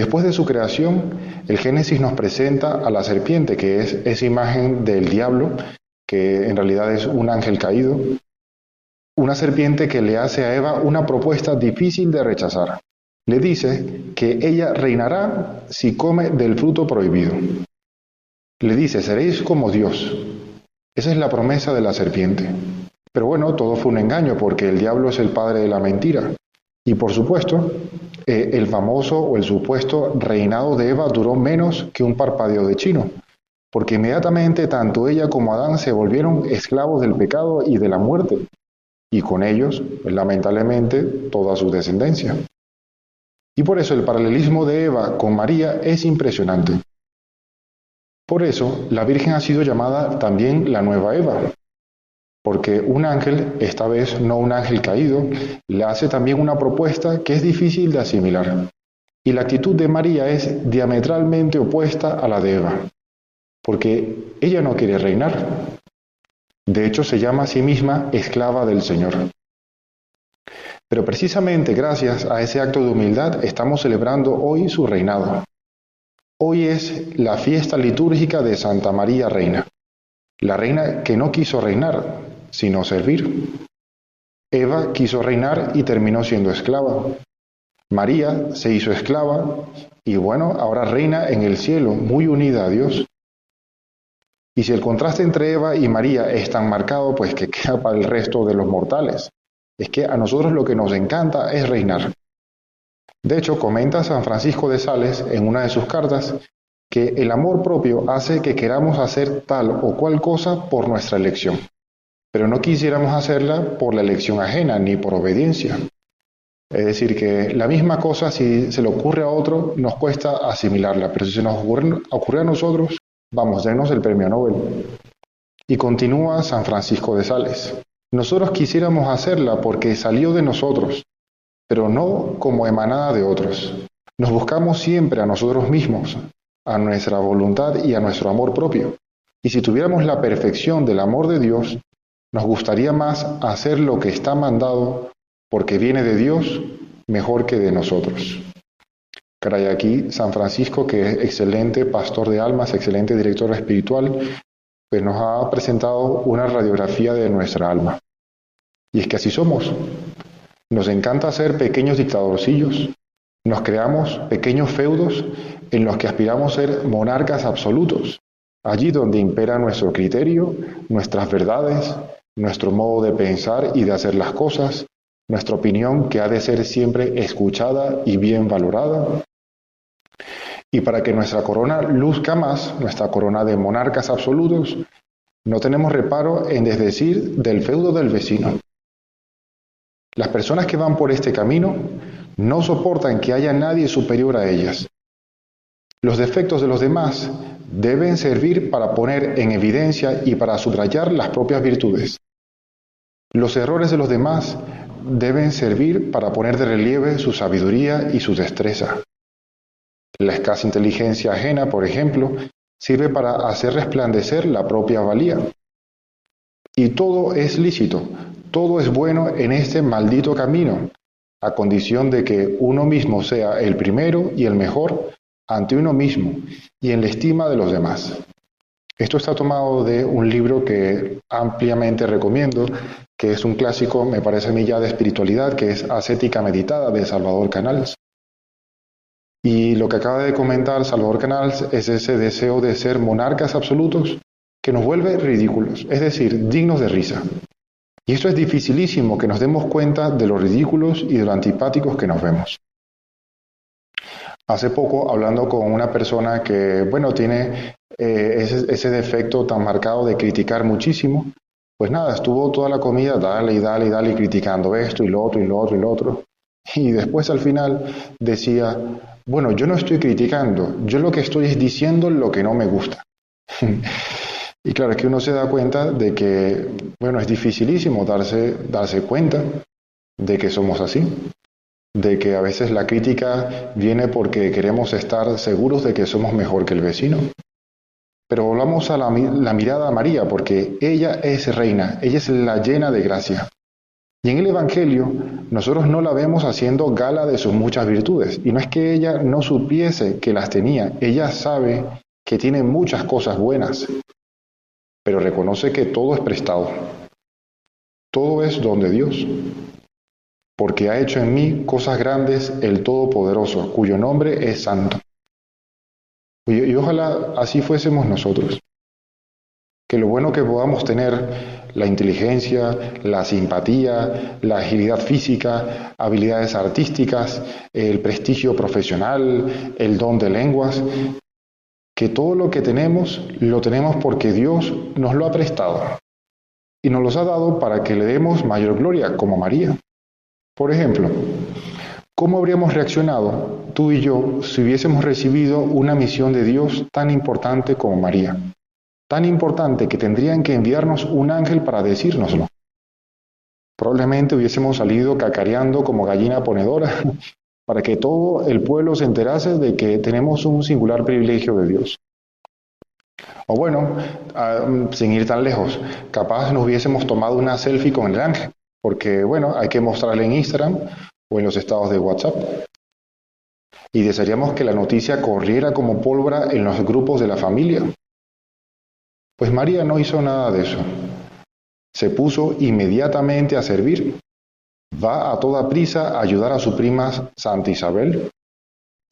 Después de su creación, el Génesis nos presenta a la serpiente, que es esa imagen del diablo, que en realidad es un ángel caído, una serpiente que le hace a Eva una propuesta difícil de rechazar. Le dice que ella reinará si come del fruto prohibido. Le dice, seréis como Dios. Esa es la promesa de la serpiente. Pero bueno, todo fue un engaño porque el diablo es el padre de la mentira. Y por supuesto, eh, el famoso o el supuesto reinado de Eva duró menos que un parpadeo de chino, porque inmediatamente tanto ella como Adán se volvieron esclavos del pecado y de la muerte, y con ellos, lamentablemente, toda su descendencia. Y por eso el paralelismo de Eva con María es impresionante. Por eso la Virgen ha sido llamada también la nueva Eva, porque un ángel, esta vez no un ángel caído, le hace también una propuesta que es difícil de asimilar. Y la actitud de María es diametralmente opuesta a la de Eva, porque ella no quiere reinar. De hecho, se llama a sí misma esclava del Señor. Pero precisamente gracias a ese acto de humildad estamos celebrando hoy su reinado. Hoy es la fiesta litúrgica de Santa María Reina, la reina que no quiso reinar, sino servir. Eva quiso reinar y terminó siendo esclava. María se hizo esclava y bueno, ahora reina en el cielo, muy unida a Dios. Y si el contraste entre Eva y María es tan marcado, pues que queda para el resto de los mortales. Es que a nosotros lo que nos encanta es reinar. De hecho, comenta San Francisco de Sales en una de sus cartas que el amor propio hace que queramos hacer tal o cual cosa por nuestra elección pero no quisiéramos hacerla por la elección ajena ni por obediencia. Es decir, que la misma cosa, si se le ocurre a otro, nos cuesta asimilarla, pero si se nos ocurre, a nosotros, vamos, denos el premio Nobel. Y continúa San Francisco de Sales. Nosotros quisiéramos hacerla porque salió de nosotros, pero no como emanada de otros. Nos buscamos siempre a nosotros mismos, a nuestra voluntad y a nuestro amor propio. Y si tuviéramos la perfección del amor de Dios, nos gustaría más hacer lo que está mandado porque viene de Dios mejor que de nosotros. Caray, aquí San Francisco, que es excelente pastor de almas, excelente director espiritual, pues nos ha presentado una radiografía de nuestra alma. Y es que así somos. Nos encanta ser pequeños dictadorcillos. Nos creamos pequeños feudos en los que aspiramos a ser monarcas absolutos, allí donde impera nuestro criterio, nuestras verdades, nuestro modo de pensar y de hacer las cosas, nuestra opinión que ha de ser siempre escuchada y bien valorada. Y para que nuestra corona luzca más, nuestra corona de monarcas absolutos, no tenemos reparo en desdecir del feudo del vecino. Las personas que van por este camino no soportan que haya nadie superior a ellas. Los defectos de los demás deben servir para poner en evidencia y para subrayar las propias virtudes. Los errores de los demás deben servir para poner de relieve su sabiduría y su destreza. La escasa inteligencia ajena, por ejemplo, sirve para hacer resplandecer la propia valía. Y todo es lícito, todo es bueno en este maldito camino, a condición de que uno mismo sea el primero y el mejor ante uno mismo y en la estima de los demás. Esto está tomado de un libro que ampliamente recomiendo, que es un clásico, me parece a mí ya de espiritualidad, que es Ascética Meditada de Salvador Canals. Y lo que acaba de comentar Salvador Canals es ese deseo de ser monarcas absolutos que nos vuelve ridículos, es decir, dignos de risa. Y esto es dificilísimo, que nos demos cuenta de los ridículos y de lo antipáticos que nos vemos. Hace poco, hablando con una persona que, bueno, tiene eh, ese, defecto tan marcado de criticar muchísimo, pues nada, estuvo toda la comida, dale y dale y dale, criticando esto y lo otro y lo otro y lo otro. Y después al final decía, bueno, yo no estoy criticando, yo lo que estoy es diciendo lo que no me gusta. y claro, es que uno se da cuenta de que, bueno, es dificilísimo darse, darse cuenta de que somos así de que a veces la crítica viene porque queremos estar seguros de que somos mejor que el vecino. Pero volvamos a la, mirada a María, porque ella es reina, ella es la llena de gracia. Y en el Evangelio nosotros no la vemos haciendo gala de sus muchas virtudes. Y no es que ella no supiese que las tenía, ella sabe que tiene muchas cosas buenas, pero reconoce que todo es prestado. Todo es don de Dios, porque ha hecho en mí cosas grandes el Todopoderoso, cuyo nombre es Santo. Y, ojalá así fuésemos nosotros. Que lo bueno que podamos tener la inteligencia, la simpatía, la agilidad física, habilidades artísticas, el prestigio profesional, el don de lenguas, que todo lo que tenemos lo tenemos porque Dios nos lo ha prestado y nos los ha dado para que le demos mayor gloria, como María. Por ejemplo, ¿cómo habríamos reaccionado tú y yo si hubiésemos recibido una misión de Dios tan importante como María? Tan importante que tendrían que enviarnos un ángel para decírnoslo. Probablemente hubiésemos salido cacareando como gallina ponedora para que todo el pueblo se enterase de que tenemos un singular privilegio de Dios. O bueno, ah, sin ir tan lejos, capaz nos hubiésemos tomado una selfie con el ángel, porque bueno, hay que mostrarle en Instagram o en los estados de WhatsApp. Y desearíamos que la noticia corriera como pólvora en los grupos de la familia. Pues María no hizo nada de eso. Se puso inmediatamente a servir. Va a toda prisa a ayudar a su prima Santa Isabel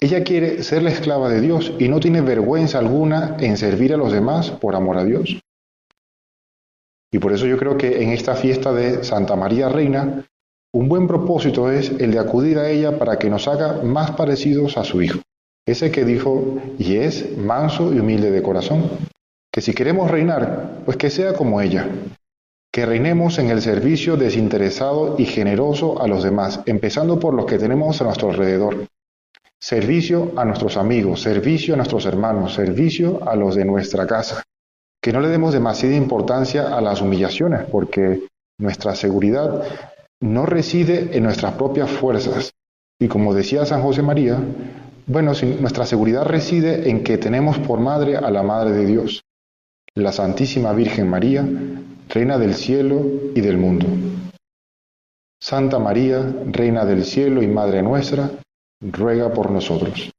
ella quiere ser la esclava de Dios y no tiene vergüenza alguna en servir a los demás por amor a Dios. Y por eso yo creo que en esta fiesta de Santa María Reina, un buen propósito es el de acudir a ella para que nos haga más parecidos a su Hijo, ese que dijo y es manso y humilde de corazón. Que si queremos reinar, pues que sea como ella, que reinemos en el servicio desinteresado y generoso a los demás, empezando por los que tenemos a nuestro alrededor, Servicio a nuestros amigos, servicio a nuestros hermanos, servicio a los de nuestra casa. Que no le demos demasiada importancia a las humillaciones, porque nuestra seguridad no reside en nuestras propias fuerzas. Y como decía San José María, bueno, nuestra seguridad reside en que tenemos por madre a la Madre de Dios, la Santísima Virgen María, Reina del cielo y del mundo. Santa María, Reina del cielo y Madre nuestra, ruega por nosotros.